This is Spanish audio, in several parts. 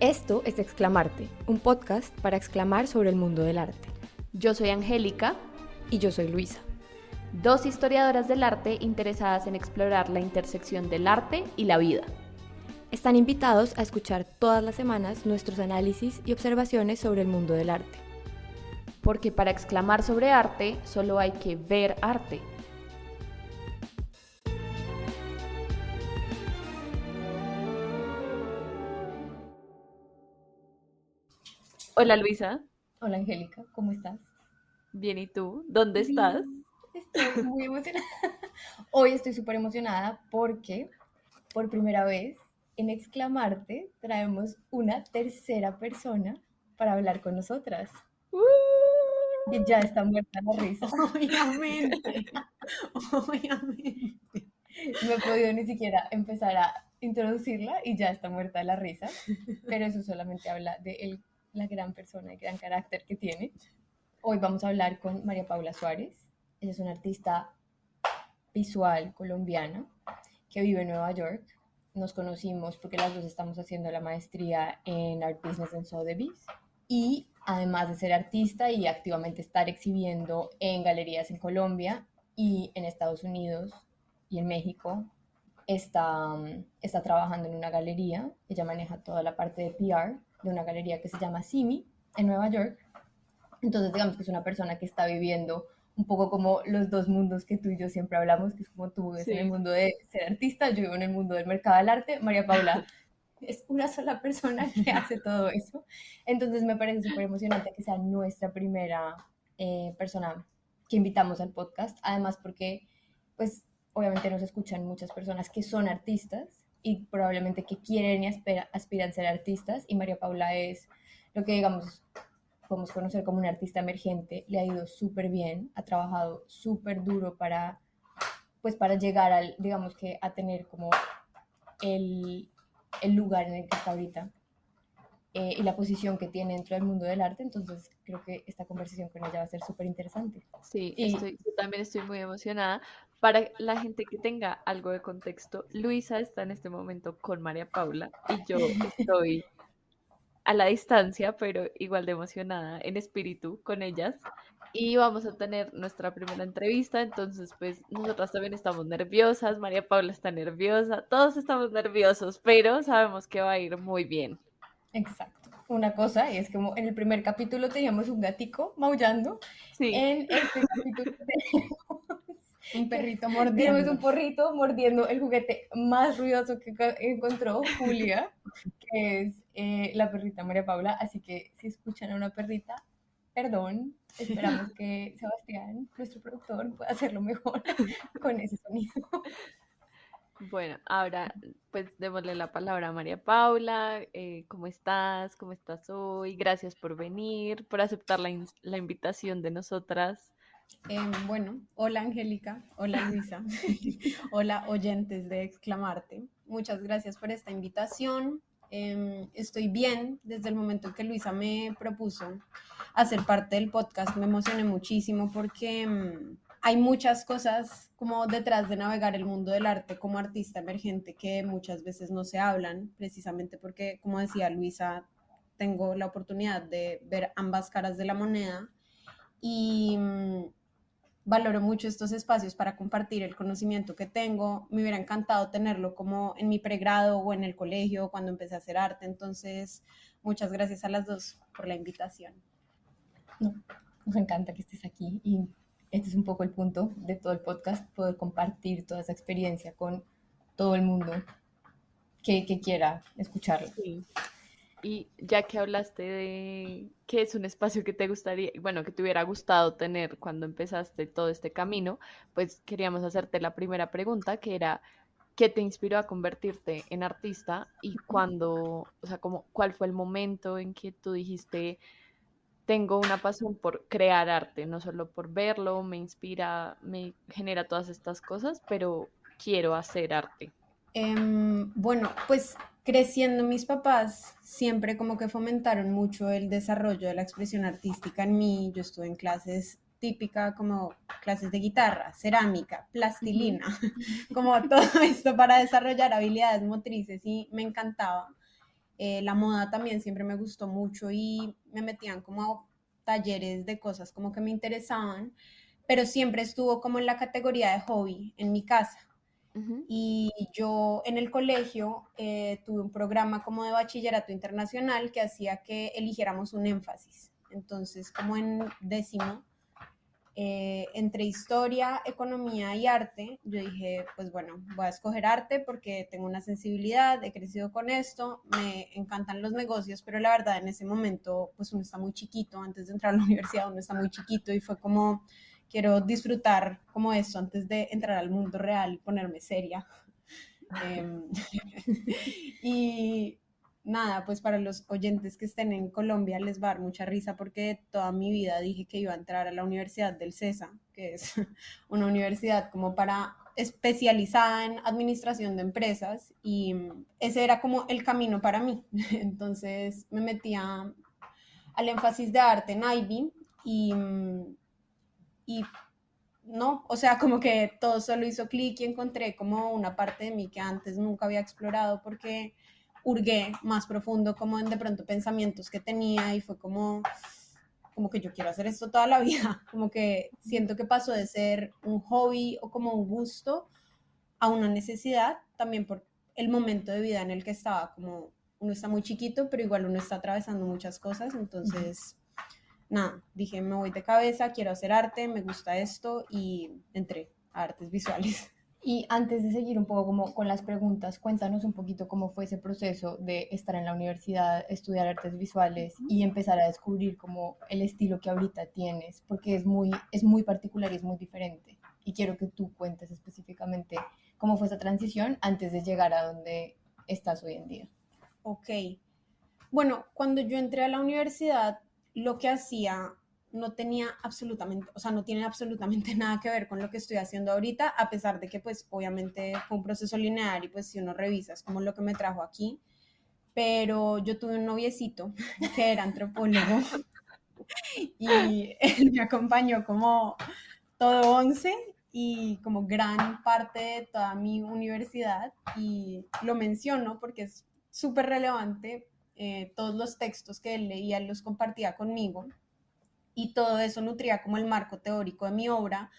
Esto es Exclamarte, un podcast para exclamar sobre el mundo del arte. Yo soy Angélica. Y yo soy Luisa. Dos historiadoras del arte interesadas en explorar la intersección del arte y la vida. Están invitados a escuchar todas las semanas nuestros análisis y observaciones sobre el mundo del arte. Porque para exclamar sobre arte solo hay que ver arte. Hola Luisa. Hola Angélica, ¿cómo estás? Bien, ¿y tú? ¿Dónde estás? Estoy muy emocionada. Hoy estoy súper emocionada porque por primera vez en Exclamarte traemos una tercera persona para hablar con nosotras. Y ya está muerta la risa. Obviamente. Obviamente. No he podido ni siquiera empezar a introducirla y ya está muerta la risa. Pero eso solamente habla de el la gran persona y gran carácter que tiene. Hoy vamos a hablar con María Paula Suárez. Ella es una artista visual colombiana que vive en Nueva York. Nos conocimos porque las dos estamos haciendo la maestría en Art Business en Sotheby's. Y además de ser artista y activamente estar exhibiendo en galerías en Colombia y en Estados Unidos y en México, está, está trabajando en una galería. Ella maneja toda la parte de PR de una galería que se llama Simi en Nueva York. Entonces, digamos que es una persona que está viviendo un poco como los dos mundos que tú y yo siempre hablamos, que es como tú vives en el mundo de ser artista, yo vivo en el mundo del mercado del arte, María Paula es una sola persona que hace todo eso. Entonces me parece súper emocionante que sea nuestra primera eh, persona que invitamos al podcast, además porque pues obviamente nos escuchan muchas personas que son artistas y probablemente que quieren y aspiran a ser artistas. Y María Paula es lo que, digamos, podemos conocer como una artista emergente. Le ha ido súper bien, ha trabajado súper duro para, pues, para llegar al, digamos que, a tener como el, el lugar en el que está ahorita. Eh, y la posición que tiene dentro del mundo del arte, entonces creo que esta conversación con ella va a ser súper interesante. Sí, estoy, yo también estoy muy emocionada para la gente que tenga algo de contexto, Luisa está en este momento con María Paula y yo estoy a la distancia, pero igual de emocionada en espíritu con ellas. Y vamos a tener nuestra primera entrevista, entonces pues nosotras también estamos nerviosas, María Paula está nerviosa, todos estamos nerviosos, pero sabemos que va a ir muy bien. Exacto. Una cosa es como en el primer capítulo teníamos un gatico maullando. Sí. En este capítulo un perrito mordiendo. Tenemos un porrito mordiendo el juguete más ruidoso que encontró Julia, que es eh, la perrita María Paula. Así que si escuchan a una perrita, perdón. Esperamos que Sebastián, nuestro productor, pueda hacerlo mejor con ese sonido. Bueno, ahora pues démosle la palabra a María Paula. Eh, ¿Cómo estás? ¿Cómo estás hoy? Gracias por venir, por aceptar la, la invitación de nosotras. Em, bueno, hola Angélica, hola Luisa, hola oyentes de Exclamarte. Muchas gracias por esta invitación. Em, estoy bien desde el momento que Luisa me propuso hacer parte del podcast. Me emocioné muchísimo porque em, hay muchas cosas como detrás de navegar el mundo del arte como artista emergente que muchas veces no se hablan, precisamente porque, como decía Luisa, tengo la oportunidad de ver ambas caras de la moneda y valoro mucho estos espacios para compartir el conocimiento que tengo. Me hubiera encantado tenerlo como en mi pregrado o en el colegio cuando empecé a hacer arte. Entonces, muchas gracias a las dos por la invitación. nos encanta que estés aquí y este es un poco el punto de todo el podcast, poder compartir toda esa experiencia con todo el mundo que, que quiera escucharlo. Sí. Y ya que hablaste de qué es un espacio que te gustaría, bueno, que te hubiera gustado tener cuando empezaste todo este camino, pues queríamos hacerte la primera pregunta, que era, ¿qué te inspiró a convertirte en artista y cuándo, o sea, como, cuál fue el momento en que tú dijiste, tengo una pasión por crear arte, no solo por verlo, me inspira, me genera todas estas cosas, pero quiero hacer arte? Em, bueno, pues creciendo mis papás siempre como que fomentaron mucho el desarrollo de la expresión artística en mí. Yo estuve en clases típicas como clases de guitarra, cerámica, plastilina, como todo esto para desarrollar habilidades motrices y me encantaba. Eh, la moda también siempre me gustó mucho y me metían como a talleres de cosas como que me interesaban, pero siempre estuvo como en la categoría de hobby en mi casa. Y yo en el colegio eh, tuve un programa como de bachillerato internacional que hacía que eligiéramos un énfasis. Entonces, como en décimo, eh, entre historia, economía y arte, yo dije, pues bueno, voy a escoger arte porque tengo una sensibilidad, he crecido con esto, me encantan los negocios, pero la verdad en ese momento, pues uno está muy chiquito, antes de entrar a la universidad uno está muy chiquito y fue como, quiero disfrutar como eso antes de entrar al mundo real y ponerme seria. Em, y nada, pues para los oyentes que estén en Colombia les va a dar mucha risa porque toda mi vida dije que iba a entrar a la Universidad del CESA, que es una universidad como para especializada en administración de empresas y ese era como el camino para mí. Entonces me metía al énfasis de arte en Ivy y, y no, o sea, como que todo solo hizo clic y encontré como una parte de mí que antes nunca había explorado porque hurgué más profundo como en de pronto pensamientos que tenía y fue como, como que yo quiero hacer esto toda la vida, como que siento que pasó de ser un hobby o como un gusto a una necesidad, también por el momento de vida en el que estaba, como uno está muy chiquito, pero igual uno está atravesando muchas cosas, entonces, nada, dije, me voy de cabeza, quiero hacer arte, me gusta esto y entré a artes visuales. Y antes de seguir un poco como con las preguntas, cuéntanos un poquito cómo fue ese proceso de estar en la universidad, estudiar artes visuales y empezar a descubrir como el estilo que ahorita tienes, porque es muy, es muy particular y es muy diferente. Y quiero que tú cuentes específicamente cómo fue esa transición antes de llegar a donde estás hoy en día. Ok. Bueno, cuando yo entré a la universidad, lo que hacía no tenía absolutamente, o sea, no tiene absolutamente nada que ver con lo que estoy haciendo ahorita, a pesar de que pues obviamente fue un proceso lineal y pues si uno revisa es como lo que me trajo aquí, pero yo tuve un noviecito que era antropólogo y él me acompañó como todo once y como gran parte de toda mi universidad. Y lo menciono porque es súper relevante, eh, todos los textos que él leía los compartía conmigo y todo eso nutría como el marco teórico de mi obra.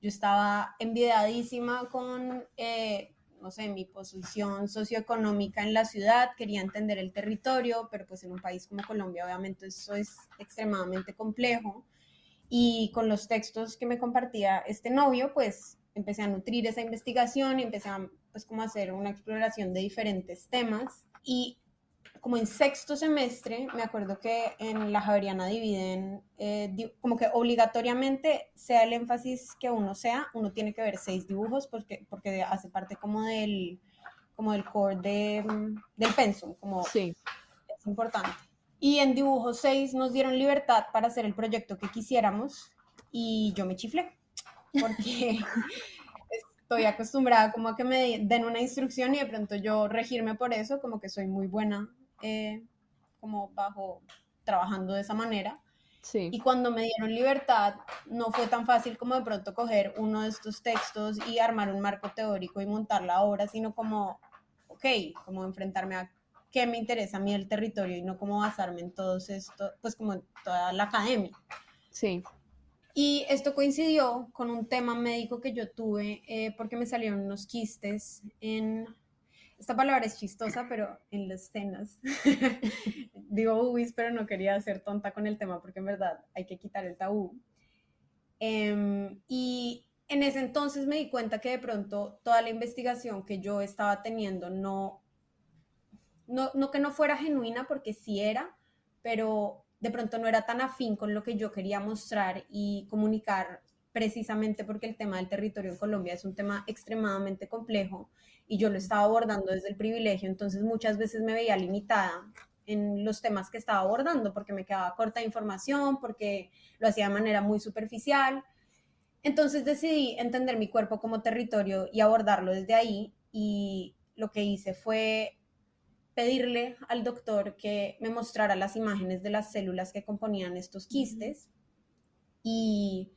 Yo estaba envidiadísima con, eh, no sé, mi posición socioeconómica en la ciudad, quería entender el territorio, pero pues en un país como Colombia obviamente eso es extremadamente complejo. Y con los textos que me compartía este novio, pues empecé a nutrir esa investigación y empecé a pues como hacer una exploración de diferentes temas. Y como en sexto semestre, me acuerdo que en la Javeriana dividen, eh, como que obligatoriamente, sea el énfasis que uno sea, uno tiene que ver seis dibujos porque, porque hace parte como del, como del core de, del pensum, como sí. es importante. Y en dibujo 6 nos dieron libertad para hacer el proyecto que quisiéramos y yo me chiflé porque estoy acostumbrada como a que me den una instrucción y de pronto yo regirme por eso, como que soy muy buena eh, como bajo trabajando de esa manera. Sí. Y cuando me dieron libertad, no fue tan fácil como de pronto coger uno de estos textos y armar un marco teórico y montar la obra, sino como, ok, como enfrentarme a qué me interesa a mí el territorio y no como basarme en todo esto, pues como en toda la academia. Sí. Y esto coincidió con un tema médico que yo tuve eh, porque me salieron unos quistes en esta palabra es chistosa, pero en las escenas, digo ubis, pero no quería ser tonta con el tema porque en verdad hay que quitar el tabú. Em, y en ese entonces me di cuenta que de pronto toda la investigación que yo estaba teniendo no, no, no que no fuera genuina, porque sí era, pero de pronto no era tan afín con lo que yo quería mostrar y comunicar precisamente porque el tema del territorio en Colombia es un tema extremadamente complejo y yo lo estaba abordando desde el privilegio, entonces muchas veces me veía limitada en los temas que estaba abordando porque me quedaba corta de información, porque lo hacía de manera muy superficial. Entonces decidí entender mi cuerpo como territorio y abordarlo desde ahí y lo que hice fue pedirle al doctor que me mostrara las imágenes de las células que componían estos quistes y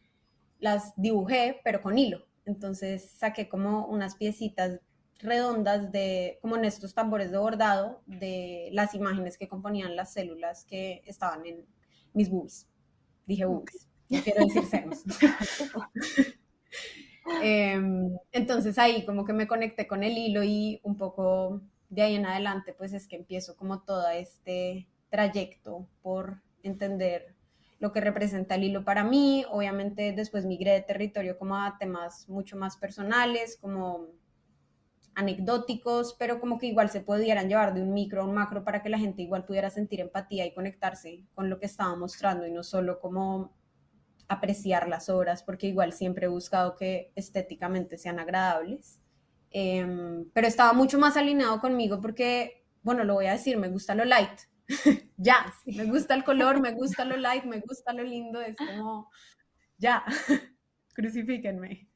las dibujé, pero con hilo. Entonces saqué como unas piecitas redondas de, como en estos tambores de bordado, de las imágenes que componían las células que estaban en mis boobies. Dije boobies, no quiero decir senos. Em, entonces ahí como que me conecté con el hilo y un poco de ahí en adelante pues es que empiezo como todo este trayecto por entender lo que representa el hilo para mí. Obviamente después migré de territorio como a temas mucho más personales, como anecdóticos, pero como que igual se pudieran llevar de un micro a un macro para que la gente igual pudiera sentir empatía y conectarse con lo que estaba mostrando y no solo como apreciar las obras, porque igual siempre he buscado que estéticamente sean agradables. Em, pero estaba mucho más alineado conmigo porque, bueno, lo voy a decir, me gusta lo light. ya, me gusta el color, me gusta lo light, me gusta lo lindo, es como, ya, crucifíquenme.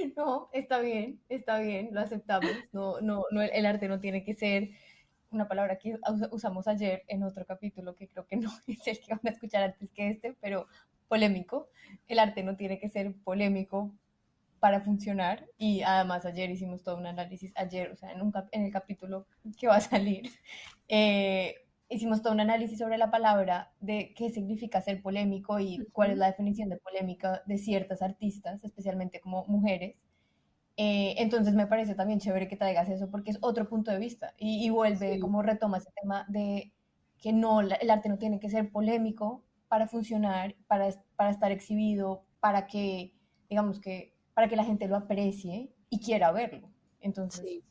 No, está bien, está bien, lo aceptamos. No, no, no, el arte no tiene que ser una palabra que usamos ayer en otro capítulo que creo que no es el que van a escuchar antes que este, pero polémico. El arte no tiene que ser polémico para funcionar y además ayer hicimos todo un análisis, ayer, o sea, en, un en el capítulo que va a salir, eh, hicimos todo un análisis sobre la palabra de qué significa ser polémico y cuál es la definición de polémica de ciertas artistas, especialmente como mujeres. Eh, entonces me parece también chévere que traigas eso porque es otro punto de vista y, vuelve como retoma ese tema de que no, el arte no tiene que ser polémico para funcionar, para, para estar exhibido, para que, digamos que, para que la gente lo aprecie y quiera verlo. Entonces,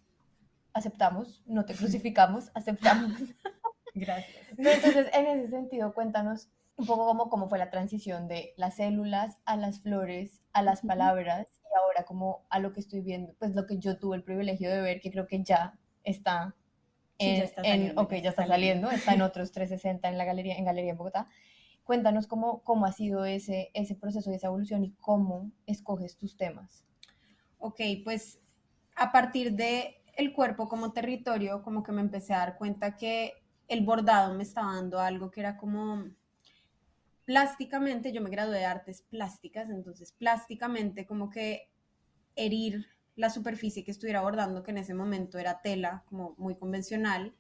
aceptamos, no te crucificamos, aceptamos. Gracias. Entonces, en ese sentido, cuéntanos un poco cómo, cómo fue la transición de las células a las flores, a las palabras y ahora como a lo que estoy viendo, pues lo que yo tuve el privilegio de ver, que creo que ya está en, ya está saliendo, ok, ya está saliendo, está en otros 360 en la galería, en Galería en Bogotá. Cuéntanos cómo, cómo ha sido ese, ese proceso y esa evolución y cómo escoges tus temas. Ok, pues a partir de el cuerpo como territorio, como que me empecé a dar cuenta que el bordado me estaba dando algo que era como plásticamente, yo me gradué de artes plásticas, entonces plásticamente como que herir la superficie que estuviera bordando, que en ese momento era tela, como muy convencional,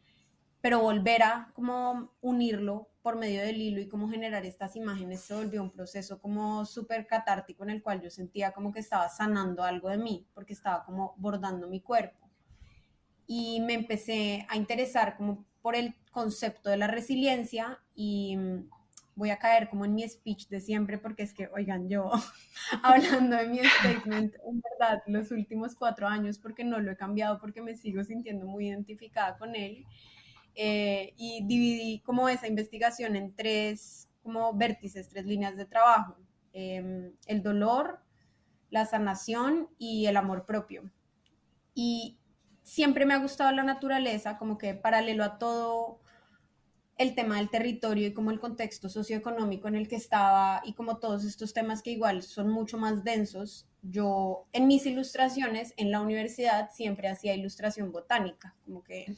pero volver a como unirlo por medio del hilo y como generar estas imágenes se volvió un proceso como súper catártico en el cual yo sentía como que estaba sanando algo de mí, porque estaba como bordando mi cuerpo. Y me empecé a interesar como por el concepto de la resiliencia y mm, voy a caer como en mi speech de siempre porque es que, oigan, yo hablando de mi statement, en verdad, los últimos cuatro años, porque no lo he cambiado, porque me sigo sintiendo muy identificada con él, eh, y dividí como esa investigación en tres como vértices, tres líneas de trabajo, em, el dolor, la sanación y el amor propio. Y siempre me ha gustado la naturaleza, como que paralelo a todo el tema del territorio y como el contexto socioeconómico en el que estaba y como todos estos temas que igual son mucho más densos, yo en mis ilustraciones en la universidad siempre hacía ilustración botánica, como que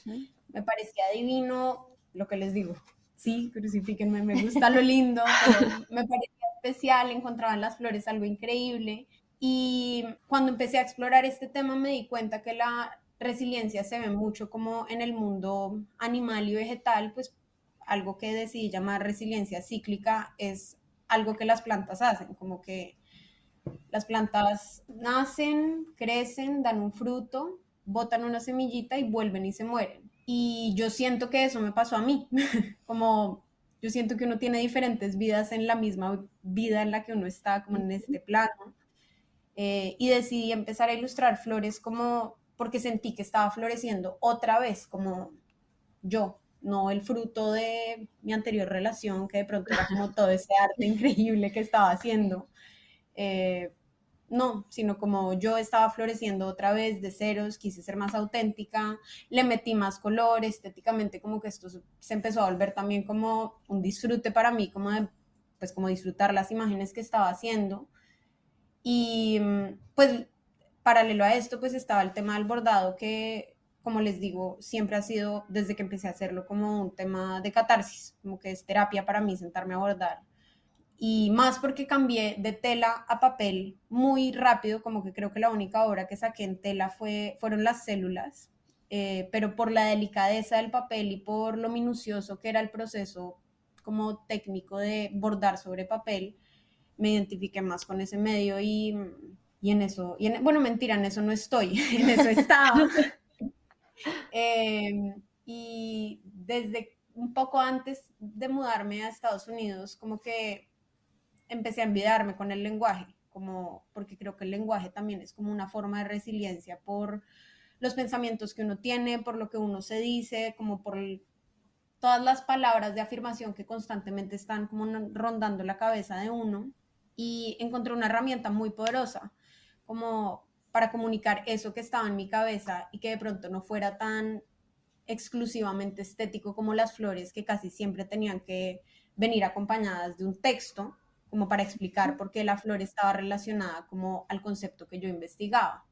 me parecía divino lo que les digo. Sí, crucifíquenme, me gusta lo lindo, me parecía especial, encontraba en las flores algo increíble. Y cuando empecé a explorar este tema me di cuenta que la resiliencia se ve mucho como en el mundo animal y vegetal, pues algo que decidí llamar resiliencia cíclica es algo que las plantas hacen, como que las plantas nacen, crecen, dan un fruto, botan una semillita y vuelven y se mueren. Y yo siento que eso me pasó a mí, como yo siento que uno tiene diferentes vidas en la misma vida en la que uno está, como en este plano. Eh, y decidí empezar a ilustrar flores como porque sentí que estaba floreciendo otra vez como yo, no el fruto de mi anterior relación, que de pronto era como todo ese arte increíble que estaba haciendo. Eh, no, sino como yo estaba floreciendo otra vez de ceros, quise ser más auténtica, le metí más color, estéticamente como que esto se empezó a volver también como un disfrute para mí, como de, pues como disfrutar las imágenes que estaba haciendo. Y mm, pues paralelo a esto, pues estaba el tema del bordado, que, como les digo, siempre ha sido, desde que empecé a hacerlo, como un tema de catarsis, como que es terapia para mí sentarme a bordar. y más porque cambié de tela a papel muy rápido, como que creo que la única obra que saqué en tela fue, fueron las células, eh, pero por la delicadeza del papel y por lo minucioso que era el proceso como técnico de bordar sobre papel, me identifiqué más con ese medio y, y en eso, y bueno, mentira, en eso no estoy, en eso estaba. Em, y desde un poco antes de mudarme a Estados Unidos, como que empecé a envidiarme con el lenguaje, como porque creo que el lenguaje también es como una forma de resiliencia por los pensamientos que uno tiene, por lo que uno se dice, como por todas las palabras de afirmación que constantemente están como rondando la cabeza de uno. Y encontré una herramienta muy poderosa, como para comunicar eso que estaba en mi cabeza y que de pronto no fuera tan exclusivamente estético como las flores, que casi siempre tenían que venir acompañadas de un texto, como para explicar por qué la flor estaba relacionada como al concepto que yo investigaba.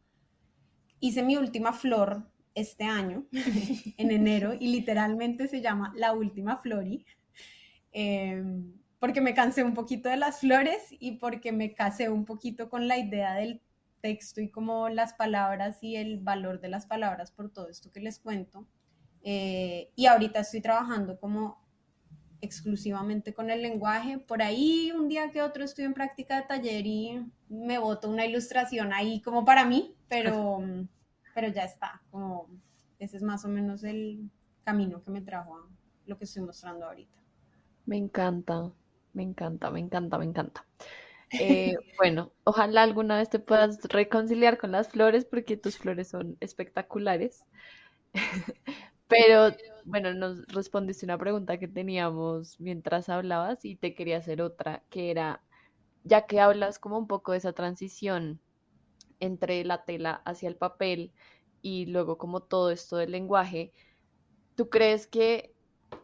Hice mi última flor este año, en enero, y literalmente se llama La Última Flori, em, porque me cansé un poquito de las flores y porque me casé un poquito con la idea del texto y como las palabras y el valor de las palabras por todo esto que les cuento. Eh, y ahorita estoy trabajando como exclusivamente con el lenguaje. Por ahí un día que otro estoy en práctica de taller y me boto una ilustración ahí como para mí, pero, pero ya está, como ese es más o menos el camino que me trajo a lo que estoy mostrando ahorita. Me encanta, me encanta, me encanta, me encanta. Eh, bueno, ojalá alguna vez te puedas reconciliar con las flores porque tus flores son espectaculares. Pero bueno, nos respondiste una pregunta que teníamos mientras hablabas y te quería hacer otra, que era, ya que hablas como un poco de esa transición entre la tela hacia el papel y luego como todo esto del lenguaje, ¿tú crees que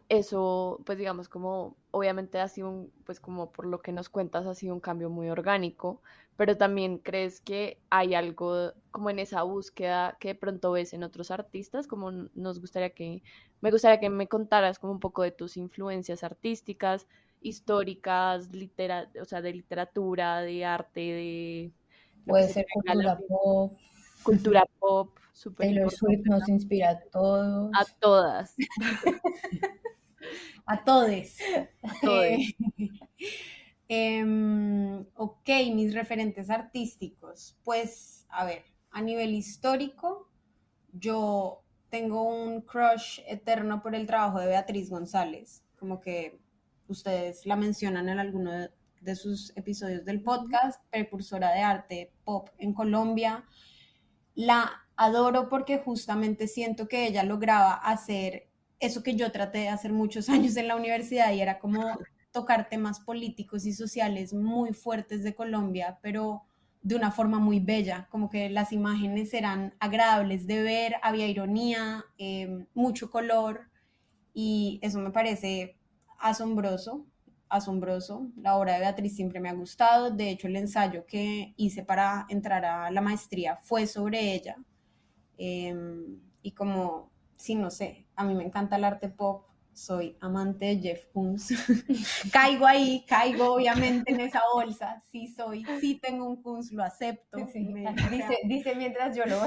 eso, pues digamos, como obviamente ha sido un, pues como por lo que nos cuentas, ha sido un cambio muy orgánico, pero también crees que hay algo como en esa búsqueda que de pronto ves en otros artistas, como nos gustaría que, me gustaría que me contaras como un poco de tus influencias artísticas, históricas, litera, o sea, de literatura, de arte, de... Puede ser cultura pop. Cultura pop, super Taylor Swift nos inspira a todos. A todas. a todos. A. Em, ok, mis referentes artísticos. Pues, a ver, a nivel histórico, yo tengo un crush eterno por el trabajo de Beatriz González, como que ustedes la mencionan en alguno de, sus episodios del podcast, precursora de arte pop en Colombia. La adoro porque justamente siento que ella lograba hacer eso que yo traté de hacer muchos años en la universidad y era como tocar temas políticos y sociales muy fuertes de Colombia, pero de una forma muy bella, como que las imágenes eran agradables de ver, había ironía, em, mucho color y eso me parece asombroso, asombroso. La obra de Beatriz siempre me ha gustado, de hecho el ensayo que hice para entrar a la maestría fue sobre ella em, y como, sí, no sé, a mí me encanta el arte pop, soy amante de Jeff Koons. caigo ahí, caigo obviamente en esa bolsa. Sí soy, sí tengo un Koons, lo acepto. dice, dice mientras yo lo,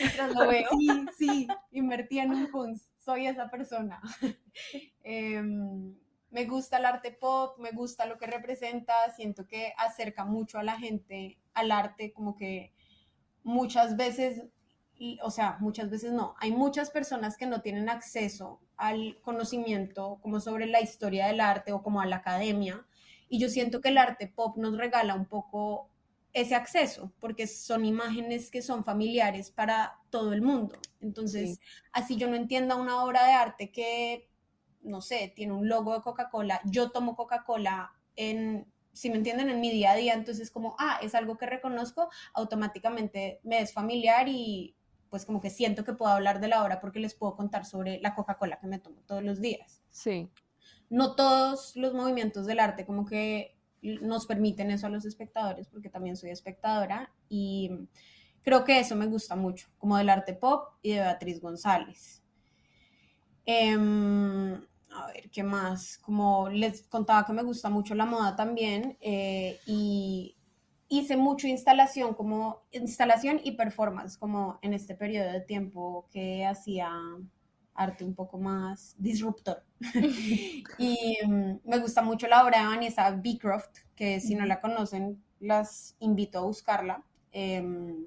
mientras lo veo. Sí, sí, invertí en un Koons, soy esa persona. Em, me gusta el arte pop, me gusta lo que representa, siento que acerca mucho a la gente al arte, como que muchas veces o sea, muchas veces no, hay muchas personas que no tienen acceso al conocimiento como sobre la historia del arte o como a la academia, y yo siento que el arte pop nos regala un poco ese acceso, porque son imágenes que son familiares para todo el mundo. Entonces, así yo no entienda una obra de arte que, no sé, tiene un logo de Coca-Cola, yo tomo Coca-Cola en si me entienden, en mi día a día, entonces como, ah, es algo que reconozco, automáticamente me es familiar y pues como que siento que puedo hablar de la obra porque les puedo contar sobre la Coca-Cola que me tomo todos los días. Sí. No todos los movimientos del arte como que nos permiten eso a los espectadores, porque también soy espectadora y creo que eso me gusta mucho, como del arte pop y de Beatriz González. Em, a ver, ¿qué más? Como les contaba que me gusta mucho la moda también eh, y hice mucho instalación, como instalación y performance, como en este periodo de tiempo que hacía arte un poco más disruptor. y mm, me gusta mucho la obra de Vanessa Beecroft, que si no la conocen, las invito a buscarla. Em,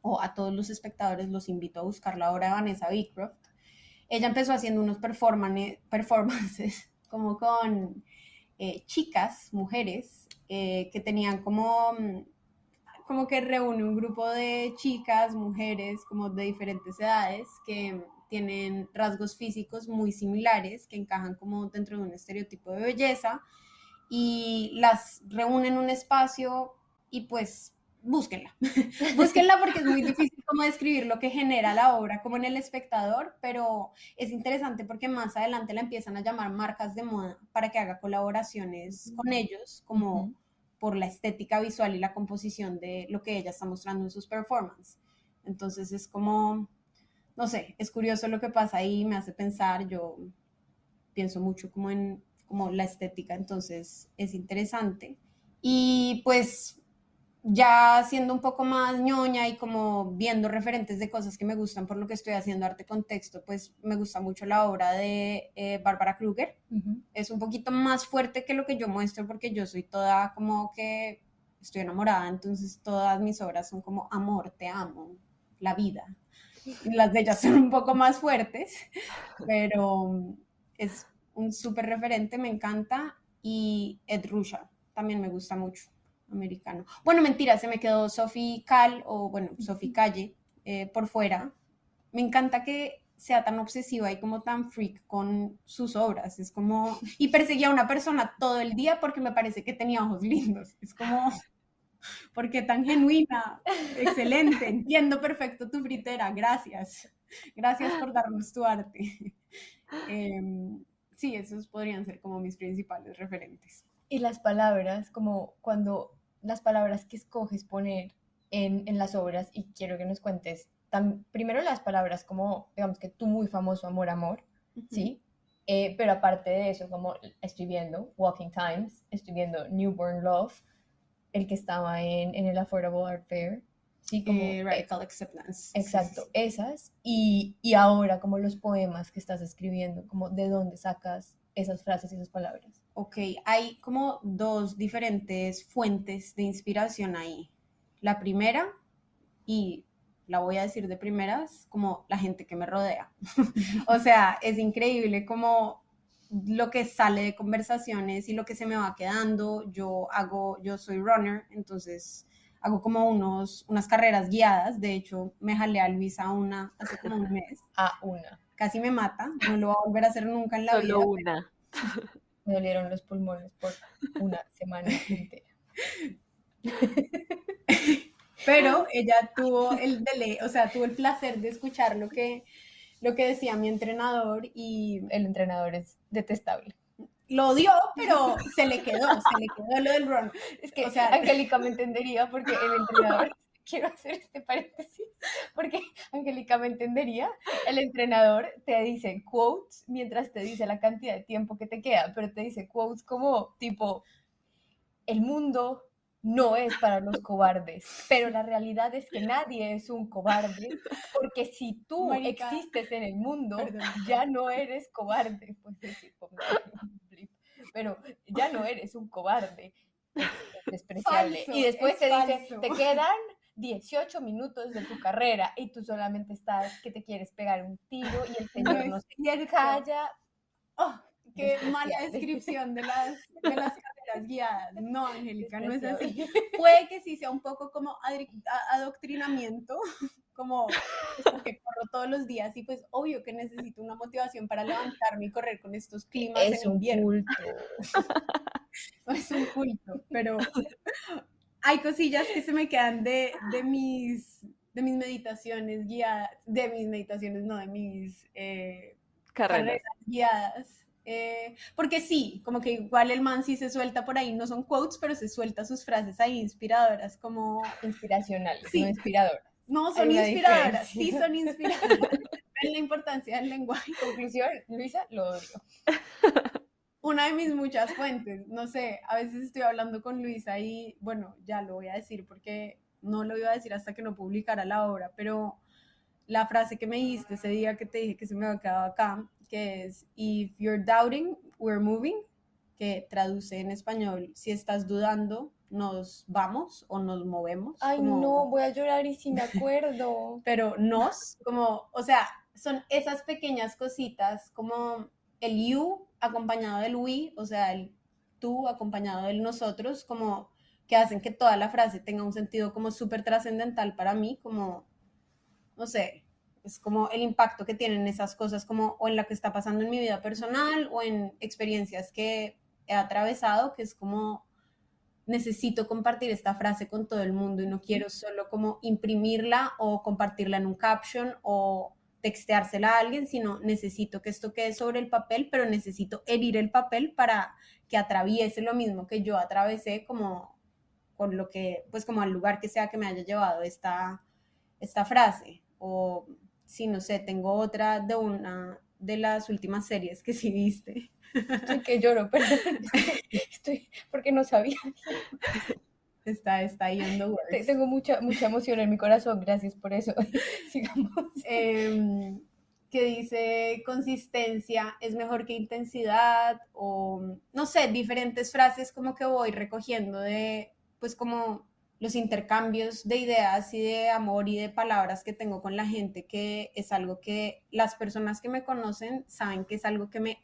o a todos los espectadores los invito a buscar la obra de Vanessa Beecroft ella empezó haciendo unos performances como con eh, chicas, mujeres, eh, que tenían como, mm, como que reúne un grupo de chicas, mujeres, como de diferentes edades, que tienen rasgos físicos muy similares, que encajan como dentro de un estereotipo de belleza, y las reúnen en un espacio y pues búsquenla. búsquenla porque es muy difícil como describir lo que genera la obra como en el espectador, pero es interesante porque más adelante la empiezan a llamar marcas de moda para que haga colaboraciones con ellos, como por la estética visual y la composición de lo que ella está mostrando en sus performances. Entonces es como, no sé, es curioso lo que pasa ahí, me hace pensar, yo pienso mucho como en como la estética, entonces es interesante. Y pues ya siendo un poco más ñoña y como viendo referentes de cosas que me gustan por lo que estoy haciendo arte contexto, pues me gusta mucho la obra de eh, Bárbara Kruger. Es un poquito más fuerte que lo que yo muestro porque yo soy toda como que estoy enamorada, entonces todas mis obras son como amor, te amo, la vida. Las de ellas son un poco más fuertes, pero es un súper referente, me encanta. Y Ed Rusha también me gusta mucho americano. Bueno, mentira, se me quedó Sophie Cal o bueno, Sophie Calle eh, por fuera. Me encanta que sea tan obsesiva y como tan freak con sus obras. Es como, y perseguía a una persona todo el día porque me parece que tenía ojos lindos. Es como, porque tan genuina, excelente, entiendo perfecto tu fritera, gracias. Gracias por darnos tu arte. Em, sí, esos podrían ser como mis principales referentes. Y las palabras, como cuando las palabras que escoges poner en, las obras, y quiero que nos cuentes tan, primero las palabras como, digamos que tú muy famoso, amor, amor, ¿sí? Eh, pero aparte de eso, como estoy viendo Walking Times, estoy viendo Newborn Love, el que estaba en, el Affordable Art Fair, ¿sí? Como, eh, Radical Acceptance. Exacto, esas. Y, y ahora, como los poemas que estás escribiendo, como de dónde sacas esas frases y esas palabras. Ok, hay como dos diferentes fuentes de inspiración ahí. La primera, y la voy a decir de primeras, como la gente que me rodea. o sea, es increíble como lo que sale de conversaciones y lo que se me va quedando. Yo hago, yo soy runner, entonces hago como unos, unas carreras guiadas. De hecho, me jalé a Luisa una hace como un mes. A una. Casi me mata, no lo voy a volver a hacer nunca en la vida. Solo una. Me dolieron los pulmones por una semana entera. Pero ella tuvo el dele, o sea, tuvo el placer de escuchar lo que, lo que decía mi entrenador y el entrenador es detestable. Lo odió, pero se le quedó, se le quedó lo del run. Es que, o sea, Angélica me entendería porque el entrenador quiero hacer este paréntesis porque Angélica me entendería. El entrenador te dice quotes mientras te dice la cantidad de tiempo que te queda, pero te dice quotes como tipo, el mundo no es para los cobardes, pero la realidad es que nadie es un cobarde, porque si tú existes en el mundo, ya no eres cobarde, pues decir, pero ya no eres un cobarde despreciable. y después te dice, te quedan 18 minutos de tu carrera y tú solamente estás que te quieres pegar un tiro y el señor no se calla. Oh, qué mala descripción de las, de las carreras guiadas. No, Angélica, no es así. Puede que sí sea un poco como adoctrinamiento, como porque corro todos los días y pues obvio que necesito una motivación para levantarme y correr con estos climas es un Culto. es un culto, pero hay cosillas que se me quedan de, mis, de mis meditaciones guiadas, de mis meditaciones, no, de mis eh, carreras. guiadas. Eh, porque sí, como que igual el man sí se suelta por ahí, no son quotes, pero se suelta sus frases ahí inspiradoras, como... Inspiracionales, no inspiradoras. No, son inspiradoras, sí son inspiradoras. ven la importancia del lenguaje. Conclusión, Luisa, lo odio. Una de mis muchas fuentes, no sé, a veces estoy hablando con Luisa y, bueno, ya lo voy a decir porque no lo iba a decir hasta que no publicara la obra, pero la frase que me dijiste ese día que te dije que se me había quedado acá, que es, if you're doubting, we're moving, que traduce en español, si estás dudando, nos vamos o nos movemos. Ay, como- no, voy a llorar y sí me acuerdo. Pero nos, como, o sea, son esas pequeñas cositas como el you acompañado del we, o sea, el tú acompañado del nosotros, como que hacen que toda la frase tenga un sentido como súper trascendental para mí, como, no sé, es como el impacto que tienen esas cosas, como o en la que está pasando en mi vida personal o en experiencias que he atravesado, que es como necesito compartir esta frase con todo el mundo y no quiero solo como imprimirla o compartirla en un caption o texteársela a alguien, sino necesito que esto quede sobre el papel, pero necesito herir el papel para que atraviese lo mismo que yo atravesé como con lo que, pues como al lugar que sea que me haya llevado esta, esta frase. O si no sé, tengo otra de una de las últimas series que sí viste. Estoy que lloro, perdón. Estoy, porque no sabía. Está, está words. Te- Tengo mucha, mucha emoción en mi corazón, gracias por eso. Sigamos. em, que dice consistencia es mejor que intensidad o no sé, diferentes frases como que voy recogiendo de pues como los intercambios de ideas y de amor y de palabras que tengo con la gente, que es algo que las personas que me conocen saben que es algo que me,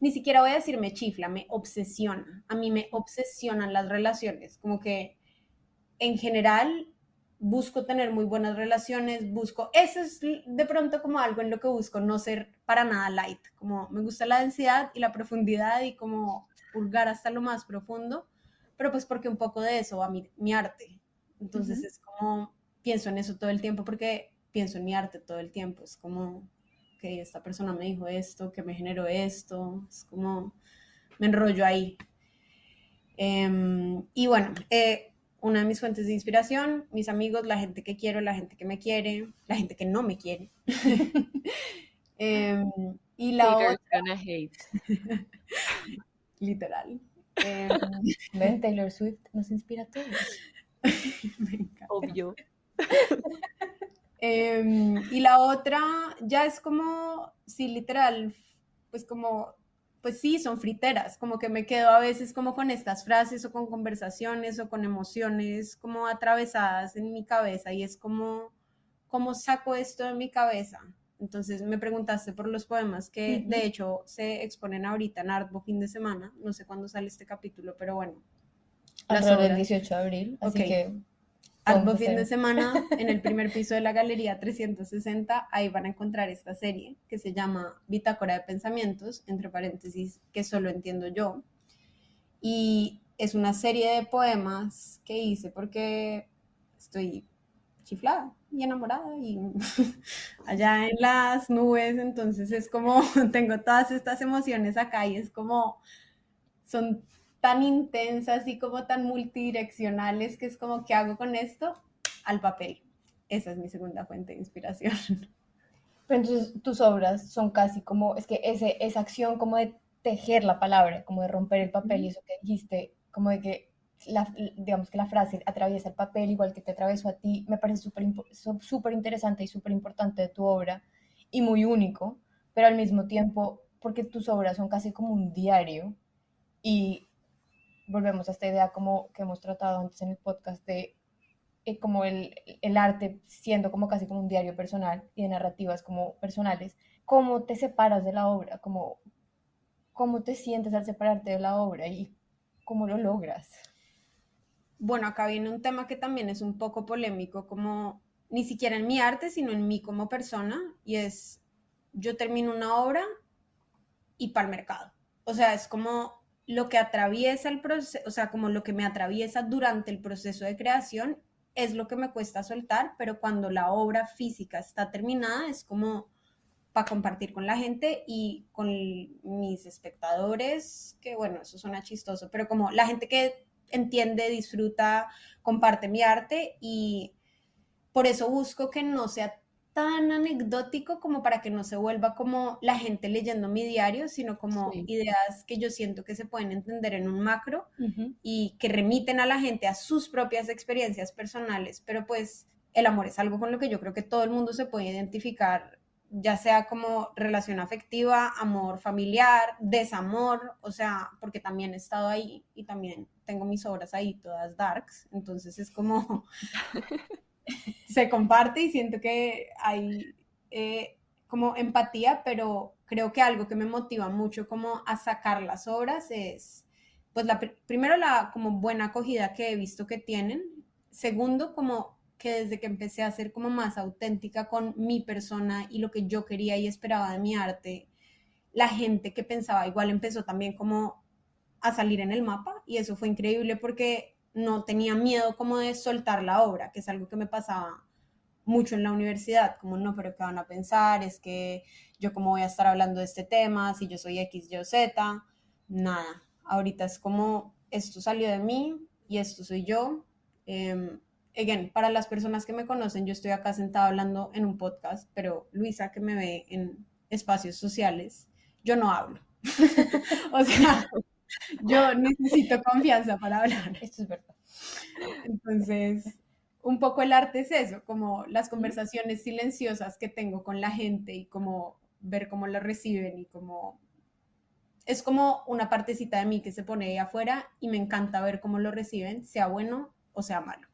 ni siquiera voy a decir me chifla, me obsesiona. A mí me obsesionan las relaciones, como que en general busco tener muy buenas relaciones, busco, eso es de pronto como algo en lo que busco, no ser para nada light, como me gusta la densidad y la profundidad y como pulgar hasta lo más profundo, pero pues porque un poco de eso va mi, mi arte. Entonces es como, pienso en eso todo el tiempo porque pienso en mi arte todo el tiempo, es como, que esta persona me dijo esto, que me generó esto, es como, me enrollo ahí. Em, y bueno, eh, una de mis fuentes de inspiración, mis amigos, la gente que quiero, la gente que me quiere, la gente que no me quiere. Em, y la Haters otra, gonna hate. literal. Em, Ven, Taylor Swift nos inspira a todos. me encanta. Obvio. Em, y la otra ya es como, sí, literal, pues como, pues sí, son friteras, como que me quedo a veces como con estas frases o con conversaciones o con emociones como atravesadas en mi cabeza y es como, ¿cómo saco esto de mi cabeza? Entonces me preguntaste por los poemas que de hecho se exponen ahorita en Artbo fin de semana, no sé cuándo sale este capítulo, pero bueno. Alrededor del obras. 18 de abril, así que... Arbo vamos a fin de semana en el primer piso de la Galería 360, ahí van a encontrar esta serie que se llama Bitácora de Pensamientos, entre paréntesis, que solo entiendo yo. Y es una serie de poemas que hice porque estoy chiflada y enamorada y allá en las nubes, entonces es como tengo todas estas emociones acá y es como son tan intensas y como tan multidireccionales que es como, ¿qué hago con esto? Al papel. Esa es mi segunda fuente de inspiración. Pero entonces tus obras son casi como, es que ese, esa acción como de tejer la palabra, como de romper el papel y eso que dijiste, como de que, la, digamos que la frase atraviesa el papel igual que te atravesó a ti, me parece súper interesante y súper importante de tu obra y muy único, pero al mismo tiempo, porque tus obras son casi como un diario y volvemos a esta idea como que hemos tratado antes en el podcast de eh, como el, el arte siendo como casi como un diario personal y de narrativas como personales, ¿cómo te separas de la obra? ¿Cómo, cómo te sientes al separarte de la obra y cómo lo logras? Bueno, acá viene un tema que también es un poco polémico, como ni siquiera en mi arte, sino en mí como persona, y es, yo termino una obra y para el mercado. O sea, es como lo que atraviesa el proceso, o sea, como lo que me atraviesa durante el proceso de creación es lo que me cuesta soltar, pero cuando la obra física está terminada es como para compartir con la gente y con mis espectadores, que bueno, eso suena chistoso, pero como la gente que entiende, disfruta, comparte mi arte y por eso busco que no sea tan anecdótico como para que no se vuelva como la gente leyendo mi diario, sino como ideas que yo siento que se pueden entender en un macro y que remiten a la gente a sus propias experiencias personales, pero pues el amor es algo con lo que yo creo que todo el mundo se puede identificar, ya sea como relación afectiva, amor familiar, desamor, o sea, porque también he estado ahí y también tengo mis obras ahí todas darks, entonces es como se comparte y siento que hay eh, como empatía, pero creo que algo que me motiva mucho como a sacar las obras es, pues la, primero la como buena acogida que he visto que tienen, segundo como que desde que empecé a ser como más auténtica con mi persona y lo que yo quería y esperaba de mi arte, la gente que pensaba igual empezó también como a salir en el mapa y eso fue increíble porque no tenía miedo como de soltar la obra, que es algo que me pasaba mucho en la universidad, como no, pero ¿qué van a pensar? Es que yo cómo voy a estar hablando de este tema, si yo soy X, Y o Z, nada. Ahorita es como, esto salió de mí y esto soy yo. Eh, again, para las personas que me conocen, yo estoy acá sentada hablando en un podcast, pero Luisa que me ve en espacios sociales, yo no hablo. o sea, yo necesito confianza para hablar. Esto es verdad. Entonces, un poco el arte es eso, como las conversaciones silenciosas que tengo con la gente y como ver cómo lo reciben y como es como una partecita de mí que se pone ahí afuera y me encanta ver cómo lo reciben, sea bueno o sea malo.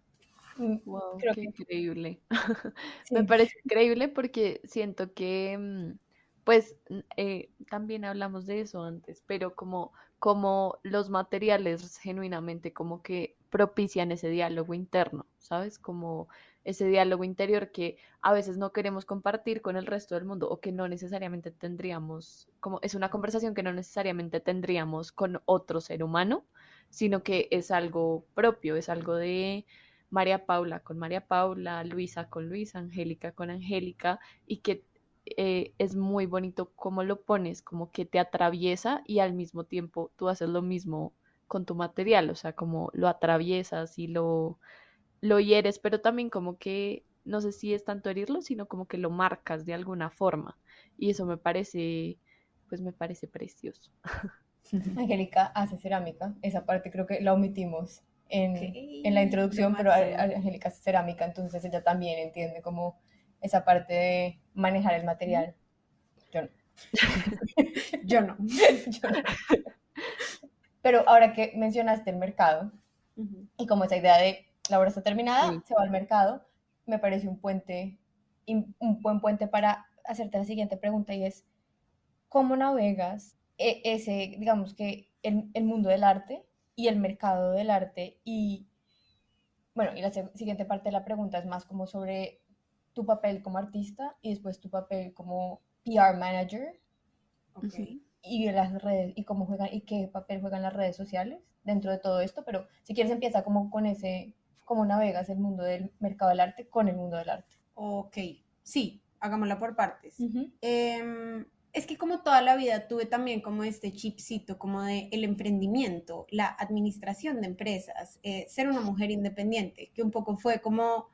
Wow, qué increíble. Me parece increíble porque siento que, mm, pues, eh, también hablamos de eso antes, pero como, como los materiales genuinamente como que propician ese diálogo interno, ¿sabes? Como ese diálogo interior que a veces no queremos compartir con el resto del mundo o que no necesariamente tendríamos, como es una conversación que no necesariamente tendríamos con otro ser humano, sino que es algo propio, es algo de María Paula con María Paula, Luisa con Luisa, Angélica con Angélica, y que eh, es muy bonito cómo lo pones, como que te atraviesa y al mismo tiempo tú haces lo mismo con tu material, o sea, como lo atraviesas y lo, lo hieres, pero también como que, no sé si es tanto herirlo, sino como que lo marcas de alguna forma. Y eso me parece, pues me parece precioso. Angélica hace cerámica, esa parte creo que la omitimos en, la introducción, pero Angélica es cerámica, entonces ella también entiende como esa parte de manejar el material. Yo no. Yo no. Pero ahora que mencionaste el mercado, y como esa idea de la obra está terminada, se va al mercado, me parece un puente, un buen puente para hacerte la siguiente pregunta y es, ¿cómo navegas e, ese, digamos que, el, el mundo del arte y el mercado del arte. Y bueno, y la siguiente parte de la pregunta es más como sobre tu papel como artista y después tu papel como PR manager. Y las redes, y cómo juegan, y qué papel juegan las redes sociales dentro de todo esto, pero si quieres empieza como con ese, cómo navegas el mundo del mercado del arte con el mundo del arte. Ok, sí, hagámosla por partes es que como toda la vida tuve también como este chipcito como de el emprendimiento, la administración de empresas, eh, ser una mujer independiente, que un poco fue como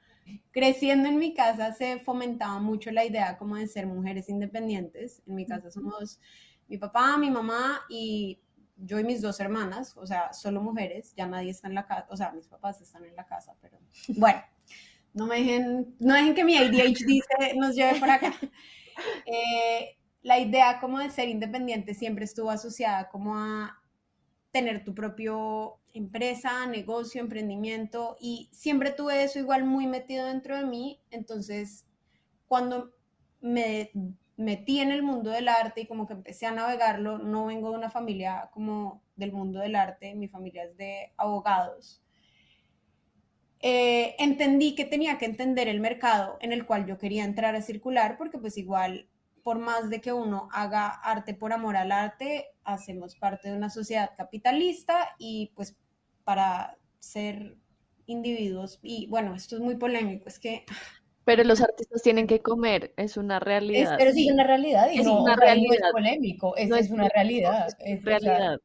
creciendo en mi casa se fomentaba mucho la idea como de ser mujeres independientes. En mi casa somos mi papá, mi mamá y yo y mis dos hermanas, o sea, solo mujeres, ya nadie está en la casa, o sea, mis papás están en la casa, pero bueno, no me dejen, no dejen que mi ADHD nos lleve por acá. Eh, la idea como de ser independiente siempre estuvo asociada como a tener tu propio empresa, negocio, emprendimiento y siempre tuve eso igual muy metido dentro de mí. Entonces, cuando me metí en el mundo del arte y como que empecé a navegarlo, no vengo de una familia como del mundo del arte, mi familia es de abogados. Eh, entendí que tenía que entender el mercado en el cual yo quería entrar a circular porque pues igual por más de que uno haga arte por amor al arte, hacemos parte de una sociedad capitalista y pues para ser individuos, y bueno, esto es muy polémico, es que... Pero los artistas tienen que comer, es una realidad. Es, pero sí es una realidad y es no, una realidad. es polémico, es, es una realidad. Es realidad.